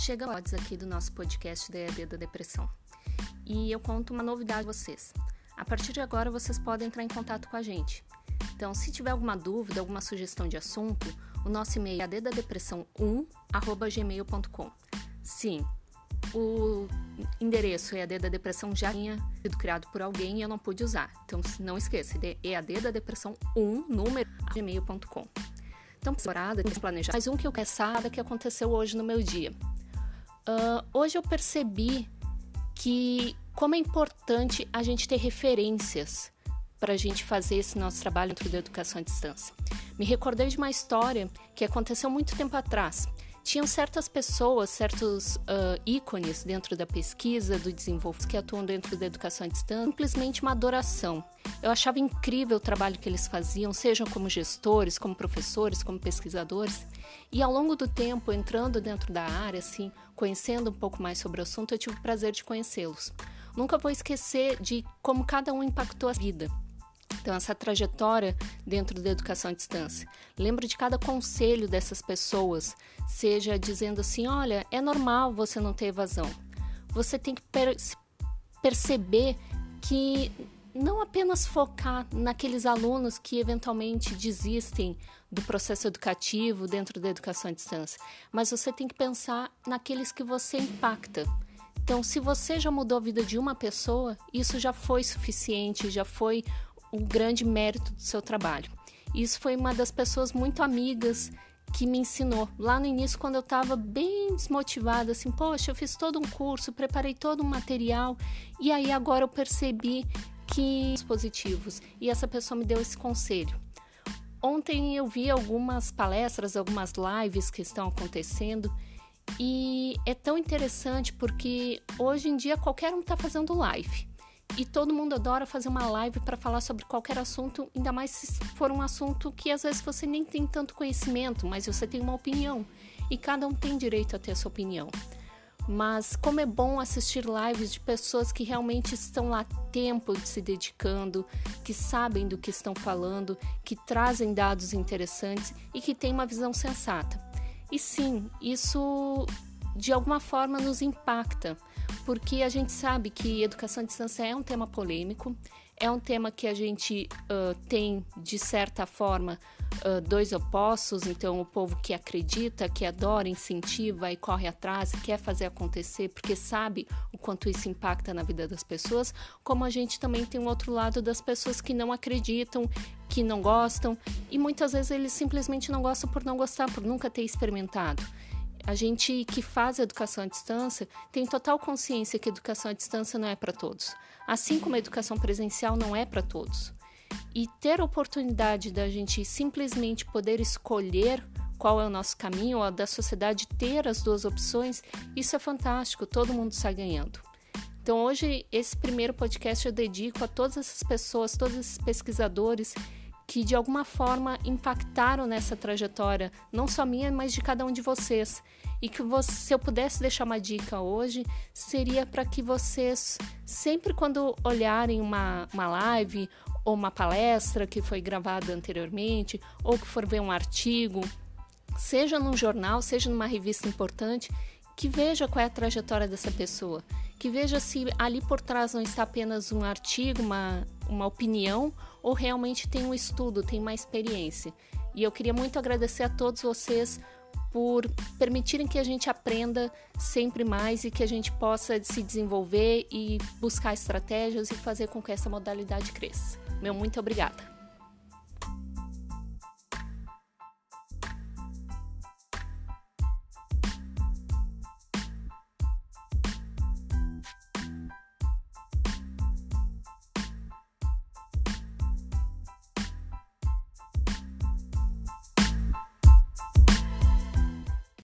Chega odds aqui do nosso podcast EAD da Depressão. E eu conto uma novidade a vocês. A partir de agora vocês podem entrar em contato com a gente. Então, se tiver alguma dúvida, alguma sugestão de assunto, o nosso e-mail é addadepressão1@gmail.com. Sim, o endereço EAD da Depressão já tinha sido criado por alguém e eu não pude usar. Então, não esqueça, EAD da Depressão 1, número, gmail.com. Então, temporada, planejar. Mais um que eu quero saber que aconteceu hoje no meu dia. Uh, hoje eu percebi que como é importante a gente ter referências para a gente fazer esse nosso trabalho dentro da educação à distância. Me recordei de uma história que aconteceu muito tempo atrás tinham certas pessoas, certos uh, ícones dentro da pesquisa, do desenvolvimento, que atuam dentro da educação à distância, simplesmente uma adoração. Eu achava incrível o trabalho que eles faziam, sejam como gestores, como professores, como pesquisadores. E ao longo do tempo, entrando dentro da área, assim, conhecendo um pouco mais sobre o assunto, eu tive o prazer de conhecê-los. Nunca vou esquecer de como cada um impactou a vida. Então, essa trajetória dentro da educação à distância. Lembro de cada conselho dessas pessoas, seja dizendo assim: olha, é normal você não ter evasão. Você tem que per perceber que não apenas focar naqueles alunos que eventualmente desistem do processo educativo dentro da educação à distância, mas você tem que pensar naqueles que você impacta. Então, se você já mudou a vida de uma pessoa, isso já foi suficiente, já foi o grande mérito do seu trabalho. Isso foi uma das pessoas muito amigas que me ensinou. Lá no início, quando eu estava bem desmotivada, assim, poxa, eu fiz todo um curso, preparei todo um material, e aí agora eu percebi que positivos. E essa pessoa me deu esse conselho. Ontem eu vi algumas palestras, algumas lives que estão acontecendo, e é tão interessante porque hoje em dia qualquer um está fazendo live. E todo mundo adora fazer uma live para falar sobre qualquer assunto, ainda mais se for um assunto que às vezes você nem tem tanto conhecimento, mas você tem uma opinião. E cada um tem direito a ter a sua opinião. Mas como é bom assistir lives de pessoas que realmente estão lá tempo se dedicando, que sabem do que estão falando, que trazem dados interessantes e que têm uma visão sensata. E sim, isso de alguma forma nos impacta porque a gente sabe que educação à distância é um tema polêmico, é um tema que a gente uh, tem, de certa forma, uh, dois opostos. Então, o povo que acredita, que adora, incentiva e corre atrás, quer fazer acontecer, porque sabe o quanto isso impacta na vida das pessoas, como a gente também tem um outro lado das pessoas que não acreditam, que não gostam, e muitas vezes eles simplesmente não gostam por não gostar, por nunca ter experimentado. A gente que faz educação à distância tem total consciência que educação à distância não é para todos, assim como a educação presencial não é para todos. E ter a oportunidade da gente simplesmente poder escolher qual é o nosso caminho, ou da sociedade ter as duas opções, isso é fantástico, todo mundo está ganhando. Então, hoje, esse primeiro podcast eu dedico a todas essas pessoas, todos esses pesquisadores que de alguma forma impactaram nessa trajetória, não só minha, mas de cada um de vocês. E que você, se eu pudesse deixar uma dica hoje, seria para que vocês, sempre quando olharem uma, uma live ou uma palestra que foi gravada anteriormente, ou que for ver um artigo, seja num jornal, seja numa revista importante, que veja qual é a trajetória dessa pessoa, que veja se ali por trás não está apenas um artigo, uma, uma opinião, ou realmente tem um estudo, tem uma experiência. E eu queria muito agradecer a todos vocês por permitirem que a gente aprenda sempre mais e que a gente possa se desenvolver e buscar estratégias e fazer com que essa modalidade cresça. Meu muito obrigada.